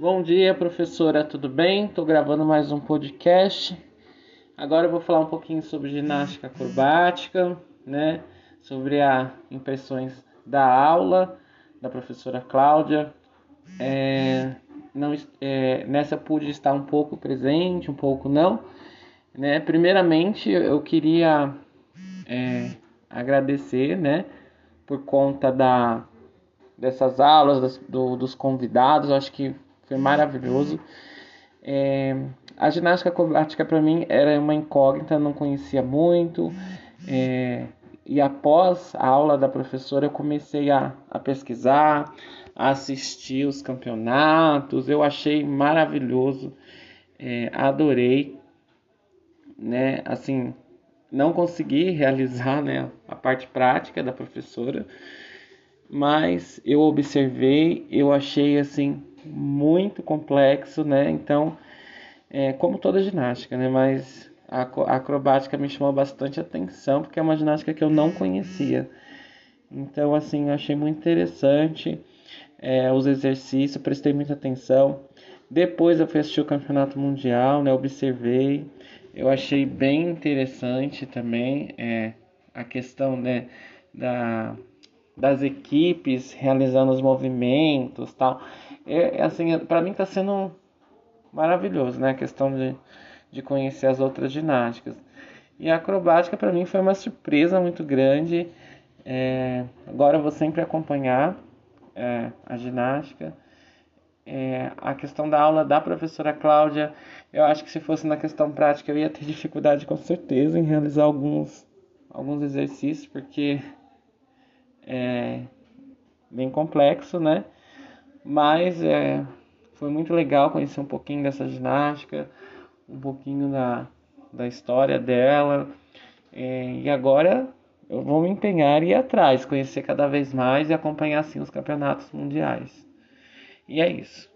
Bom dia, professora, tudo bem? Estou gravando mais um podcast. Agora eu vou falar um pouquinho sobre ginástica acrobática, né? Sobre as impressões da aula da professora Cláudia. É, não, é, nessa pude estar um pouco presente, um pouco não. Né? Primeiramente, eu queria é, agradecer, né? Por conta da, dessas aulas, das, do, dos convidados. Acho que foi maravilhoso. É, a ginástica acrobática para mim era uma incógnita, não conhecia muito. É, e após a aula da professora, eu comecei a, a pesquisar, a assistir os campeonatos. Eu achei maravilhoso, é, adorei. Né? Assim, não consegui realizar né, a parte prática da professora, mas eu observei, eu achei assim muito complexo, né? Então, é, como toda ginástica, né? Mas a, acrobática me chamou bastante atenção porque é uma ginástica que eu não conhecia. Então, assim, eu achei muito interessante é, os exercícios, prestei muita atenção. Depois eu fui assistir o campeonato mundial, né? Observei, eu achei bem interessante também é, a questão né, da, das equipes realizando os movimentos, tal. É, é assim, para mim está sendo maravilhoso, né? A questão de, de conhecer as outras ginásticas. E a acrobática para mim foi uma surpresa muito grande. É, agora eu vou sempre acompanhar é, a ginástica. É, a questão da aula da professora Cláudia, eu acho que se fosse na questão prática eu ia ter dificuldade com certeza em realizar alguns, alguns exercícios, porque é bem complexo, né? Mas é, foi muito legal conhecer um pouquinho dessa ginástica, um pouquinho da, da história dela. É, e agora eu vou me empenhar e ir atrás, conhecer cada vez mais e acompanhar assim os campeonatos mundiais. E é isso.